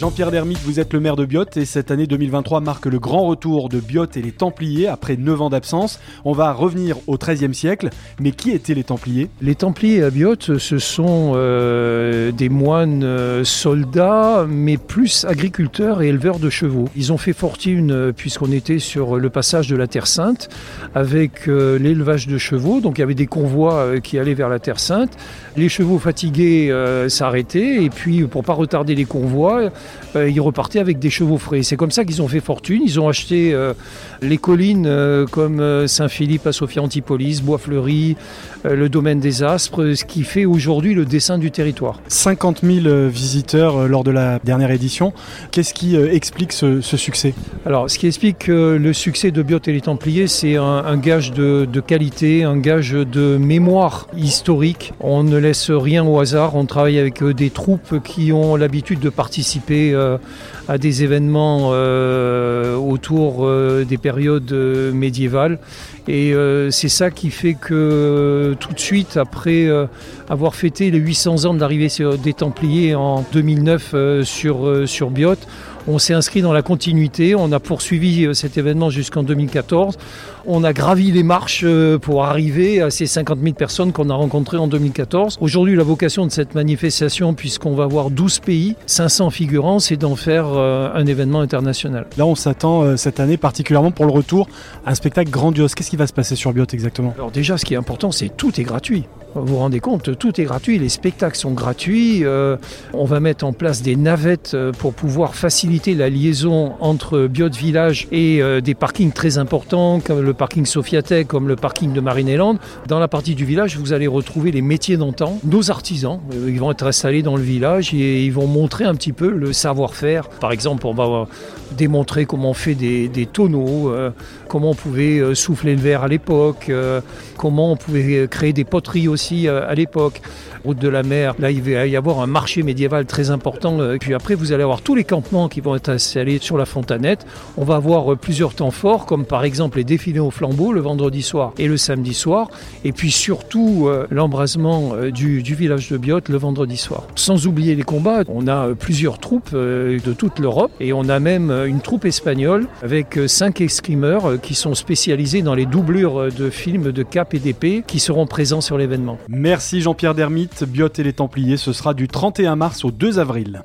Jean-Pierre Dermite, vous êtes le maire de Biot et cette année 2023 marque le grand retour de Biot et les Templiers après 9 ans d'absence. On va revenir au XIIIe siècle, mais qui étaient les Templiers? Les Templiers à Biot, ce sont euh, des moines euh, soldats, mais plus agriculteurs et éleveurs de chevaux. Ils ont fait fortune euh, puisqu'on était sur le passage de la Terre Sainte avec l'élevage de chevaux. Donc il y avait des convois qui allaient vers la Terre Sainte. Les chevaux fatigués s'arrêtaient et puis pour pas retarder les convois, euh, ils repartaient avec des chevaux frais. C'est comme ça qu'ils ont fait fortune. Ils ont acheté euh, les collines euh, comme Saint-Philippe à Sophia Antipolis, Bois-Fleuri, euh, le domaine des Aspres, ce qui fait aujourd'hui le dessin du territoire. 50 000 visiteurs lors de la dernière édition. Qu'est-ce qui explique ce, ce succès? Alors, ce qui explique que le succès de Biot et les Templiers, c'est un, un gage de, de qualité, un gage de mémoire historique. On ne laisse rien au hasard. On travaille avec des troupes qui ont l'habitude de participer euh, à des événements euh, autour euh, des périodes médiévales. Et c'est ça qui fait que tout de suite, après avoir fêté les 800 ans de l'arrivée des Templiers en 2009 euh, sur, sur Biot, on s'est inscrit dans la continuité, on a poursuivi euh, cet événement jusqu'en 2014. On a gravi les marches euh, pour arriver à ces 50 000 personnes qu'on a rencontrées en 2014. Aujourd'hui, la vocation de cette manifestation, puisqu'on va avoir 12 pays, 500 figurants, c'est d'en faire euh, un événement international. Là, on s'attend cette année particulièrement pour le retour à un spectacle grandiose. Qu'est-ce qui va se passer sur Biot exactement? Alors déjà, ce qui est important, c'est tout est gratuit. Vous vous rendez compte, tout est gratuit, les spectacles sont gratuits, on va mettre en place des navettes pour pouvoir faciliter la liaison entre Biot Village et euh, des parkings très importants comme le parking Sofiatec, comme le parking de Marineland. Dans la partie du village, vous allez retrouver les métiers d'antan, nos artisans, euh, ils vont être installés dans le village et ils vont montrer un petit peu le savoir-faire. Par exemple, on va euh, démontrer comment on fait des, tonneaux, comment on pouvait souffler le verre à l'époque, comment on pouvait créer des poteries aussi à l'époque. Route de la mer, là il va y avoir un marché médiéval très important. Puis après vous allez avoir tous les campements qui vont être installés sur la fontanette. On va avoir euh, plusieurs temps forts, comme par exemple les défilés au flambeau le vendredi soir et le samedi soir. Et puis surtout euh, l'embrasement euh, du, village de Biot le vendredi soir. Sans oublier les combats, on a plusieurs troupes de toute l'Europe et on a même une troupe espagnole avec cinq escrimeurs qui sont spécialisés dans les doublures de films de cap et d'épée qui seront présents sur l'événement. Merci Jean-Pierre Dermite. Biot et les Templiers, ce sera du 31 mars au 2 avril.